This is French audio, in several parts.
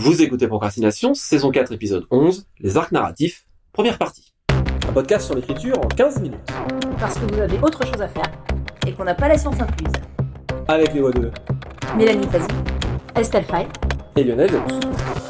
Vous écoutez Procrastination, saison 4, épisode 11, les arcs narratifs, première partie. Un podcast sur l'écriture en 15 minutes. Parce que vous avez autre chose à faire et qu'on n'a pas la science incluse. Avec les voix de Mélanie Fazi, Estelle Fay et Lionel Delous.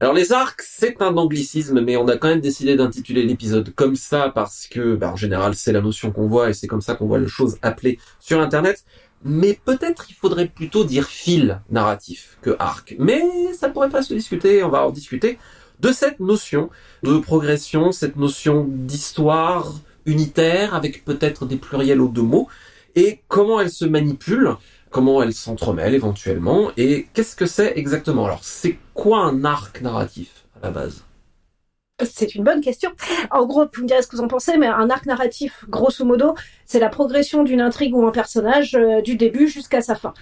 Alors les arcs, c'est un anglicisme, mais on a quand même décidé d'intituler l'épisode comme ça parce que, bah, en général, c'est la notion qu'on voit et c'est comme ça qu'on voit les choses appelées sur Internet. Mais peut-être il faudrait plutôt dire fil narratif que arc. Mais ça pourrait pas se discuter, on va en discuter de cette notion de progression, cette notion d'histoire unitaire avec peut-être des pluriels aux deux mots et comment elle se manipule comment elle s'entremêle éventuellement, et qu'est-ce que c'est exactement? Alors, c'est quoi un arc narratif à la base? C'est une bonne question. En gros, vous me direz ce que vous en pensez, mais un arc narratif, grosso modo, c'est la progression d'une intrigue ou un personnage euh, du début jusqu'à sa fin.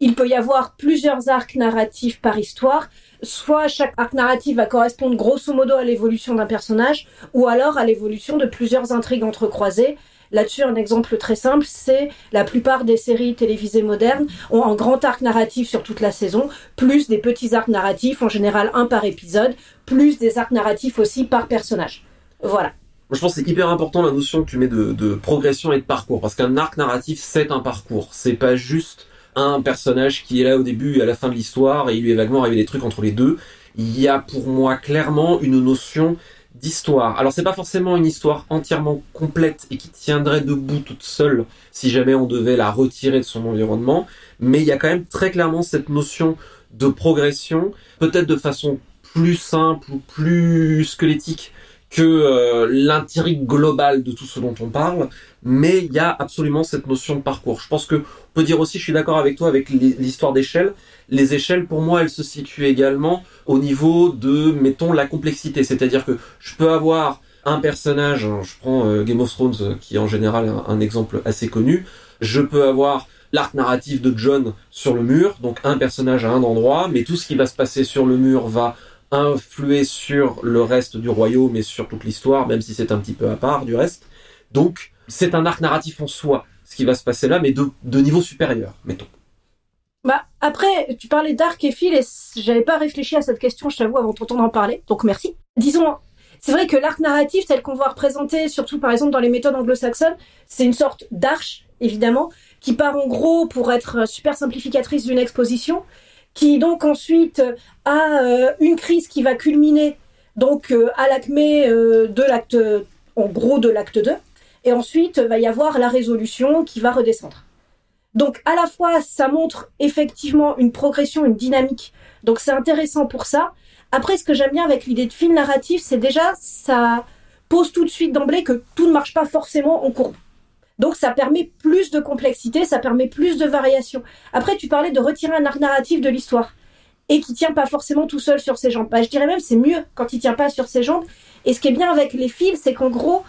Il peut y avoir plusieurs arcs narratifs par histoire, soit chaque arc narratif va correspondre grosso modo à l'évolution d'un personnage, ou alors à l'évolution de plusieurs intrigues entrecroisées, Là-dessus, un exemple très simple, c'est la plupart des séries télévisées modernes ont un grand arc narratif sur toute la saison, plus des petits arcs narratifs, en général un par épisode, plus des arcs narratifs aussi par personnage. Voilà. Je pense que c'est hyper important la notion que tu mets de, progression et de parcours, parce qu'un arc narratif, c'est un parcours. C'est pas juste un personnage qui est là au début et à la fin de l'histoire et il lui est vaguement arrivé des trucs entre les deux. Il y a pour moi clairement une notion d'histoire. Alors c'est pas forcément une histoire entièrement complète et qui tiendrait debout toute seule si jamais on devait la retirer de son environnement, mais il y a quand même très clairement cette notion de progression, peut-être de façon plus simple ou plus squelettique que euh, l'intrigue globale de tout ce dont on parle, mais il y a absolument cette notion de parcours. Je pense que on peut dire aussi, je suis d'accord avec toi avec l'histoire d'échelle. Les échelles, pour moi, elles se situent également au niveau de, mettons, la complexité. C'est-à-dire que je peux avoir un personnage, hein, je prends euh, Game of Thrones, euh, qui est en général un, exemple assez connu, je peux avoir l'arc narratif de John sur le mur, donc un personnage à un endroit, mais tout ce qui va se passer sur le mur va influer sur le reste du royaume et sur toute l'histoire, même si c'est un petit peu à part du reste. Donc, c'est un arc narratif en soi, ce qui va se passer là, mais de, niveau supérieur, mettons. Bah, après, tu parlais d'arc et fil et j'avais pas réfléchi à cette question, je t'avoue, avant de t'entendre en parler, donc merci. Disons, c'est vrai que l'arc narratif, tel qu'on voit représenté, surtout par exemple dans les méthodes anglo-saxonnes, c'est une sorte d'arche, évidemment, qui part en gros pour être super simplificatrice d'une exposition, qui donc ensuite a euh, une crise qui va culminer donc euh, à l'acmé euh, de l'acte, en gros de l'acte 2, et ensuite va y avoir la résolution qui va redescendre. Donc à la fois ça montre effectivement une progression, une dynamique, donc c'est intéressant pour ça. Après ce que j'aime bien avec l'idée de film narratif, c'est déjà ça pose tout de suite d'emblée que tout ne marche pas forcément en courbe. Donc ça permet plus de complexité, ça permet plus de variation. Après, tu parlais de retirer un arc narratif de l'histoire et qui tient pas forcément tout seul sur ses jambes. Bah, je dirais même c'est mieux quand il tient pas sur ses jambes. Et ce qui est bien avec les fils, c'est qu'en gros,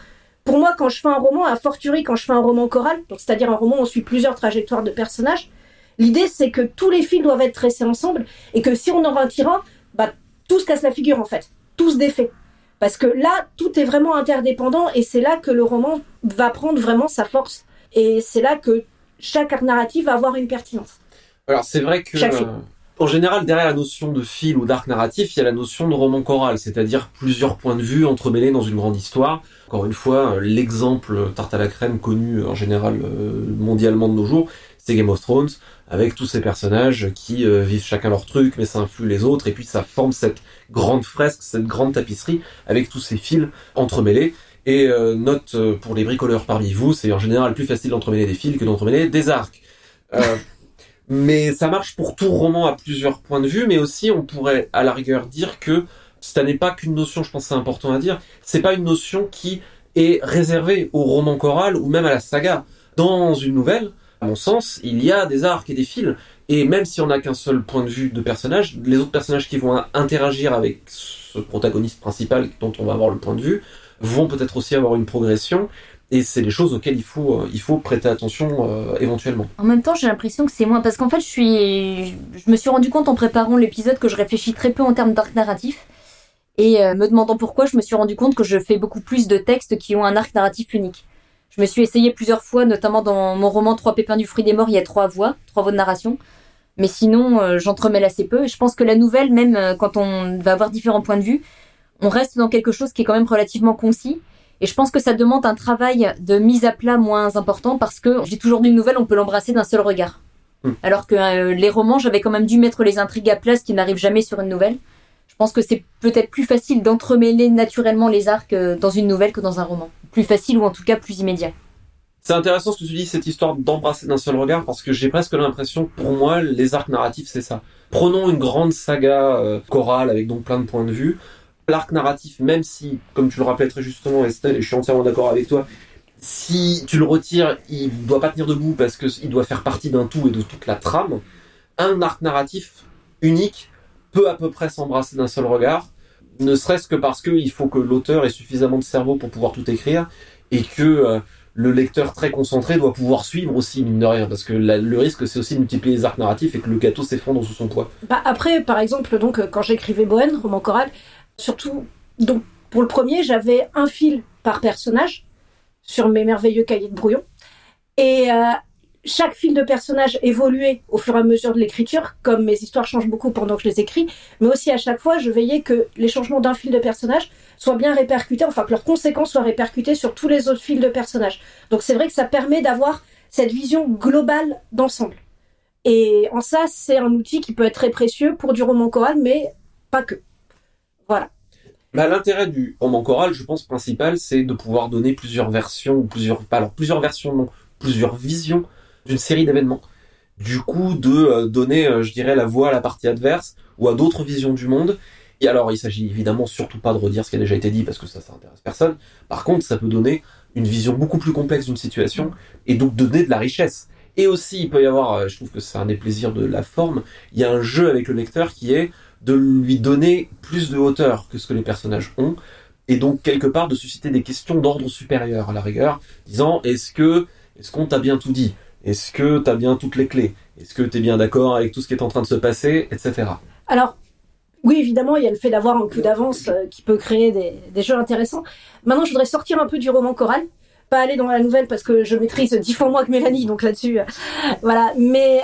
pour moi, quand je fais un roman, à fortiori quand je fais un roman choral, c'est-à-dire un roman où on suit plusieurs trajectoires de personnages, l'idée c'est que tous les fils doivent être tressés ensemble et que si on en retire un, bah tout se casse la figure en fait, tout se défait. Parce que là, tout est vraiment interdépendant et c'est là que le roman va prendre vraiment sa force. Et c'est là que chaque arc narratif va avoir une pertinence. Alors c'est vrai que euh, en général derrière la notion de fil ou d'arc narratif, il y a la notion de roman choral, c'est-à-dire plusieurs points de vue entremêlés dans une grande histoire. Encore une fois, l'exemple tarte à la crème connu en général euh, mondialement de nos jours, c'est Game of Thrones, avec tous ces personnages qui euh, vivent chacun leur truc, mais ça influe les autres, et puis ça forme cette grande fresque, cette grande tapisserie, avec tous ces fils entremêlés. Et euh, note euh, pour les bricoleurs parmi vous, c'est en général plus facile d'entremêler des fils que d'entremêler des arcs. mais ça marche pour tout roman à plusieurs points de vue, mais aussi on pourrait à la rigueur dire que ça n'est pas qu'une notion, je pense c'est important à dire, c'est pas une notion qui est réservée au roman choral ou même à la saga. Dans une nouvelle, à mon sens, il y a des arcs et des fils. Et même si on n'a qu'un seul point de vue de personnage, les autres personnages qui vont interagir avec ce protagoniste principal dont on va avoir le point de vue vont peut-être aussi avoir une progression. Et c'est des choses auxquelles il faut, euh, il faut prêter attention euh, éventuellement. En même temps, j'ai l'impression que c'est moins parce qu'en fait, je suis, je me suis rendu compte en préparant l'épisode que je réfléchis très peu en termes d'arc narratif. Et euh, me demandant pourquoi, je me suis rendu compte que je fais beaucoup plus de textes qui ont un arc narratif unique Je me suis essayée plusieurs fois, notamment dans mon roman Trois pépins du fruit des morts, il y a trois voix, trois voix de narration. Mais sinon, euh, j'entremêle assez peu. Je pense que la nouvelle, même euh, quand on va avoir différents points de vue, on reste dans quelque chose qui est quand même relativement concis. Et je pense que ça demande un travail de mise à plat moins important parce que j'ai toujours d'une nouvelle, on peut l'embrasser d'un seul regard. Hmm. Alors que euh, les romans, j'avais quand même dû mettre les intrigues à plat, ce qui n'arrive jamais sur une nouvelle. Je pense que c'est peut-être plus facile d'entremêler naturellement les arcs euh, dans une nouvelle que dans un roman. Plus facile ou en tout cas plus immédiat. C'est intéressant ce que tu dis, cette histoire d'embrasser d'un seul regard, parce que j'ai presque l'impression, pour moi, les arcs narratifs, c'est ça. Prenons une grande saga euh, chorale avec donc plein de points de vue. L'arc narratif, même si, comme tu le rappelais très justement, Estelle, et je suis entièrement d'accord avec toi, si tu le retires, il doit pas tenir debout parce qu'il doit faire partie d'un tout et de toute la trame. Un arc narratif unique peut à peu près s'embrasser d'un seul regard, ne serait-ce que parce qu'il faut que l'auteur ait suffisamment de cerveau pour pouvoir tout écrire et que euh, le lecteur très concentré doit pouvoir suivre aussi, mine de rien, parce que le risque c'est aussi de multiplier les arcs narratifs et que le gâteau s'effondre sous son poids. Bah, après, par exemple, donc euh, quand j'écrivais Bohème, roman choral, surtout, donc pour le premier, j'avais un fil par personnage sur mes merveilleux cahiers de brouillon, et euh, chaque fil de personnage évoluait au fur et à mesure de l'écriture, comme mes histoires changent beaucoup pendant que je les écris, mais aussi à chaque fois, je veillais que les changements d'un fil de personnage soient bien répercutés, enfin que leurs conséquences soient répercutées sur tous les autres fils de personnages. Donc c'est vrai que ça permet d'avoir cette vision globale d'ensemble. Et en ça, c'est un outil qui peut être très précieux pour du roman choral, mais pas que. Voilà. Bah, l'intérêt du roman choral, je pense, principal, c'est de pouvoir donner plusieurs versions, ou plusieurs, alors plusieurs versions, non, plusieurs visions d'une série d'événements. Du coup, de euh, donner, euh, je dirais, la voix à la partie adverse ou à d'autres visions du monde. Et alors, il s'agit évidemment surtout pas de redire ce qui a déjà été dit parce que ça, ça intéresse personne. Par contre, ça peut donner une vision beaucoup plus complexe d'une situation et donc donner de la richesse. Et aussi, il peut y avoir, euh, je trouve que c'est un des plaisirs de la forme, il y a un jeu avec le lecteur qui est de lui donner plus de hauteur que ce que les personnages ont, et donc quelque part de susciter des questions d'ordre supérieur à la rigueur, disant est-ce que est-ce qu'on t'a bien tout dit, est-ce que t'as bien toutes les clés, est-ce que t'es bien d'accord avec tout ce qui est en train de se passer, etc. Alors, oui, évidemment, il y a le fait d'avoir un coup d'avance euh, qui peut créer des, des jeux intéressants. Maintenant, je voudrais sortir un peu du roman choral, pas aller dans la nouvelle parce que je maîtrise dix fois moins que Mélanie, donc là-dessus, euh, voilà. Mais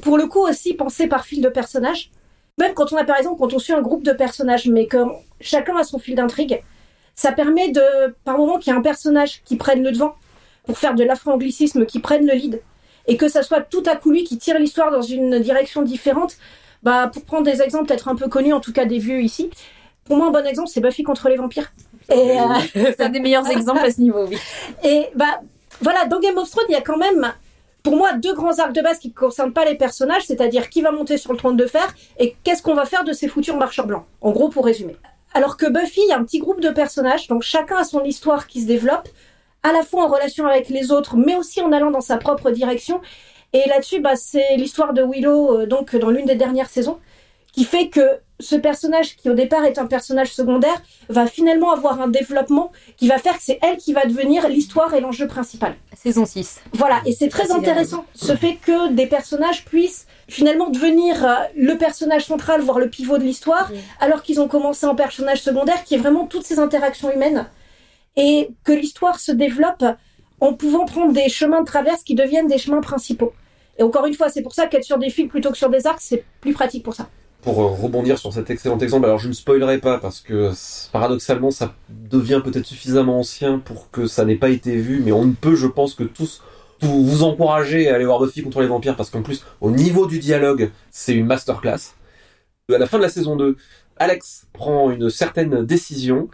pour le coup aussi, penser par fil de personnage. Même quand on a, par exemple, quand on suit un groupe de personnages, mais que chacun a son fil d'intrigue, ça permet de, par moment, qu'il y ait un personnage qui prenne le devant pour faire de l'afro-anglicisme, qui prenne le lead, et que ça soit tout à coup lui qui tire l'histoire dans une direction différente. Bah, pour prendre des exemples peut-être un peu connus, en tout cas des vieux ici, pour moi un bon exemple c'est Buffy contre les vampires. Et, euh, C'est un des meilleurs exemples à ce niveau, oui. et bah voilà, dans Game of Thrones il y a quand même pour moi deux grands arcs de base qui ne concernent pas les personnages, c'est-à-dire qui va monter sur le trône de fer et qu'est-ce qu'on va faire de ces futurs marcheurs blancs. En gros pour résumer. Alors que Buffy, il y a un petit groupe de personnages, donc chacun a son histoire qui se développe, à la fois en relation avec les autres, mais aussi en allant dans sa propre direction. Et là-dessus, bah, c'est l'histoire de Willow, euh, donc dans l'une des dernières saisons, qui fait que ce personnage, qui au départ est un personnage secondaire, va finalement avoir un développement qui va faire que c'est elle qui va devenir l'histoire et l'enjeu principal. Saison 6. Voilà, et c'est très intéressant ce fait que des personnages puissent finalement devenir euh, le personnage central, voire le pivot de l'histoire, Oui. alors qu'ils ont commencé en personnage secondaire, qui est vraiment toutes ces interactions humaines, et que l'histoire se développe en pouvant prendre des chemins de traverse qui deviennent des chemins principaux. Et encore une fois, c'est pour ça qu'être sur des fils plutôt que sur des arcs, c'est plus pratique pour ça. Pour euh, rebondir sur cet excellent exemple, alors je ne spoilerai pas parce que paradoxalement ça devient peut-être suffisamment ancien pour que ça n'ait pas été vu, mais on ne peut, je pense, que tous vous, vous encourager à aller voir Buffy contre les vampires parce qu'en plus, au niveau du dialogue, c'est une masterclass. À la fin de la saison 2, Alex prend une certaine décision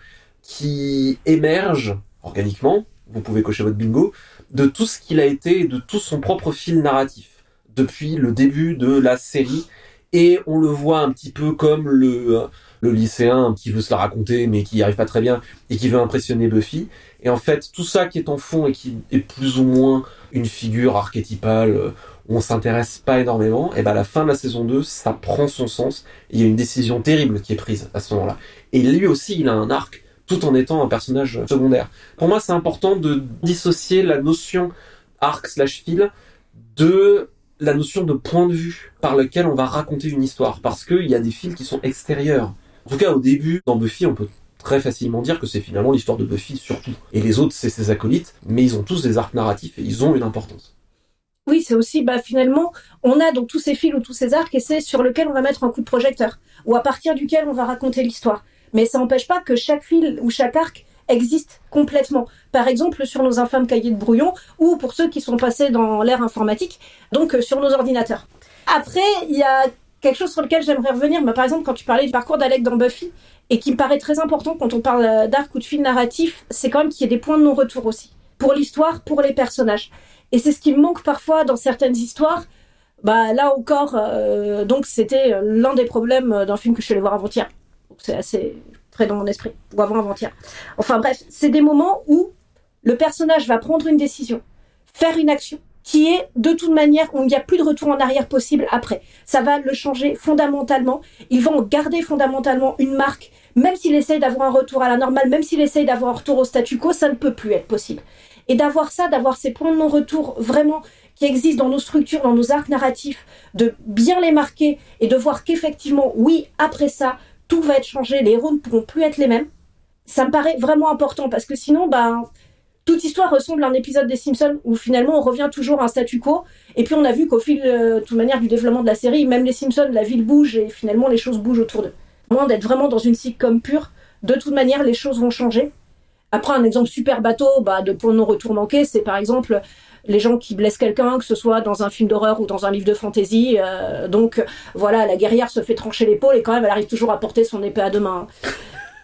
qui émerge organiquement, vous pouvez cocher votre bingo, de tout ce qu'il a été de tout son propre fil narratif depuis le début de la série et on le voit un petit peu comme le, le lycéen qui veut se la raconter mais qui n'y arrive pas très bien et qui veut impressionner Buffy. Et en fait, tout ça qui est en fond et qui est plus ou moins une figure archétypale euh, où on s'intéresse pas énormément, et ben à la fin de la saison 2, ça prend son sens. Il y a une décision terrible qui est prise à ce moment-là. Et lui aussi, il a un arc tout en étant un personnage secondaire. Pour moi, c'est important de dissocier la notion arc slash fil de la notion de point de vue par lequel on va raconter une histoire. Parce qu'il y a des fils qui sont extérieurs. En tout cas, au début, dans Buffy, on peut très facilement dire que c'est finalement l'histoire de Buffy surtout. Et les autres, c'est ses acolytes, mais ils ont tous des arcs narratifs et ils ont une importance. Oui, c'est aussi, bah, finalement, on a donc tous ces fils ou tous ces arcs et c'est sur lequel on va mettre un coup de projecteur ou à partir duquel on va raconter l'histoire. Mais ça n'empêche pas que chaque fil ou chaque arc existe complètement. Par exemple, sur nos infâmes cahiers de brouillon ou pour ceux qui sont passés dans l'ère informatique, donc euh, sur nos ordinateurs. Après, il y a quelque chose sur lequel j'aimerais revenir. Bah, par exemple, quand tu parlais du parcours d'Alec dans Buffy, et qui me paraît très important quand on parle euh, d'arc ou de fil narratif, c'est quand même qu'il y ait des points de non-retour aussi. Pour l'histoire, pour les personnages. Et c'est ce qui me manque parfois dans certaines histoires. Bah là encore, euh, donc c'était l'un des problèmes d'un film que je suis allée voir avant-hier. C'est assez frais dans mon esprit, ou avant avant-hier. Enfin bref, c'est des moments où le personnage va prendre une décision, faire une action, qui est de toute manière où il n'y a plus de retour en arrière possible après. Ça va le changer fondamentalement. Ils vont garder fondamentalement une marque, même s'il essaye d'avoir un retour à la normale, même s'il essaye d'avoir un retour au statu quo, ça ne peut plus être possible. Et d'avoir ça, d'avoir ces points de non-retour vraiment qui existent dans nos structures, dans nos arcs narratifs, de bien les marquer et de voir qu'effectivement, oui, après ça, tout va être changé, les héros ne pourront plus être les mêmes. Ça me paraît vraiment important parce que sinon, bah, toute histoire ressemble à un épisode des Simpsons où finalement on revient toujours à un statu quo. Et puis on a vu qu'au fil, euh, de toute manière, du développement de la série, même les Simpsons, la ville bouge et finalement les choses bougent autour d'eux. Moins d'être vraiment dans une sitcom pure, de toute manière, les choses vont changer. Après, un exemple super bateau bah, de point non-retour manqué, c'est par exemple les gens qui blessent quelqu'un, que ce soit dans un film d'horreur ou dans un livre de fantasy. Euh, donc voilà, la guerrière se fait trancher l'épaule et quand même elle arrive toujours à porter son épée à deux mains.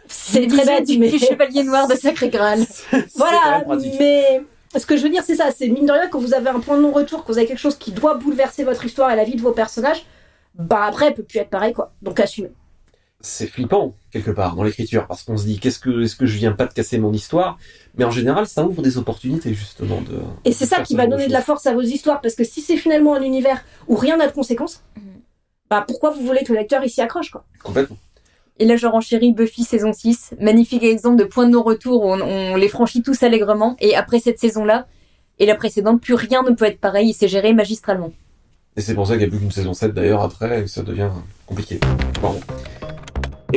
C'est très bête, du mais chevalier noir de Sacré Graal. voilà, mais ce que je veux dire, c'est ça, c'est mine de rien quand vous avez un point de non-retour, quand vous avez quelque chose qui doit bouleverser votre histoire et la vie de vos personnages, bah après, elle peut plus être pareil quoi. Donc assumez c'est flippant quelque part dans l'écriture parce qu'on se dit qu'est-ce que est-ce que je viens pas de casser mon histoire? Mais en général ça ouvre des opportunités justement de et c'est ça qui va donner de la force à vos histoires parce que si c'est finalement un univers où rien n'a de conséquences mhm. bah pourquoi vous voulez que le lecteur ici accroche quoi? Complètement. Et là je renchéris Buffy saison 6 magnifique exemple de point de non-retour où on, les franchit tous allègrement. Et après cette saison là et la précédente plus rien ne peut être pareil. Et c'est géré magistralement. Et c'est pour ça qu'il n'y a plus qu'une saison 7 d'ailleurs après et que ça devient compliqué. Bon.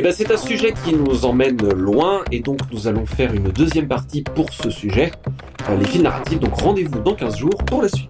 Eh ben, c'est un sujet qui nous emmène loin et donc nous allons faire une deuxième partie pour ce sujet, euh, les films narratifs. Donc rendez-vous dans 15 jours pour la suite.